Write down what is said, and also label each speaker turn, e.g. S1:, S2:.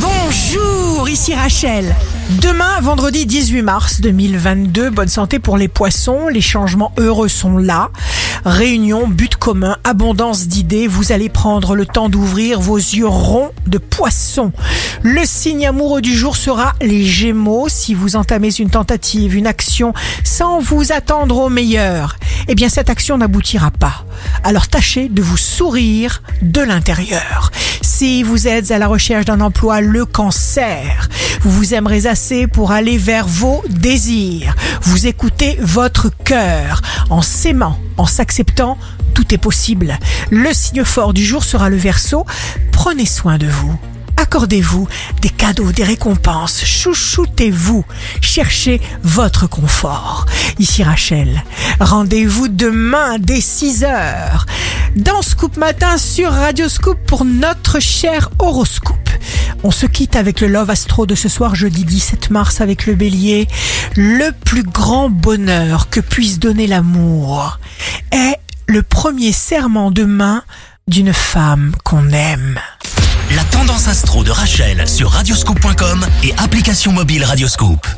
S1: Bonjour, ici Rachel. Demain, vendredi 18 mars 2022, bonne santé pour les poissons, les changements heureux sont là. Réunion, but commun, abondance d'idées, vous allez prendre le temps d'ouvrir vos yeux ronds de poisson. Le signe amoureux du jour sera les gémeaux si vous entamez une tentative, une action sans vous attendre au meilleur. Eh bien, cette action n'aboutira pas. Alors tâchez de vous sourire de l'intérieur. Si vous êtes à la recherche d'un emploi, le cancer, vous vous aimerez assez pour aller vers vos désirs. Vous écoutez votre cœur. En s'aimant, en s'acceptant, tout est possible. Le signe fort du jour sera le verso. Prenez soin de vous. Accordez-vous des cadeaux, des récompenses, chouchoutez-vous, cherchez votre confort. Ici Rachel, rendez-vous demain dès 6 heures dans Matin sur Radio Scoop pour notre cher horoscope. On se quitte avec le Love Astro de ce soir jeudi 17 mars avec le bélier. Le plus grand bonheur que puisse donner l'amour est le premier serment de main d'une femme qu'on aime.
S2: La tendance astro de Rachel sur radioscope.com et application mobile Radioscope.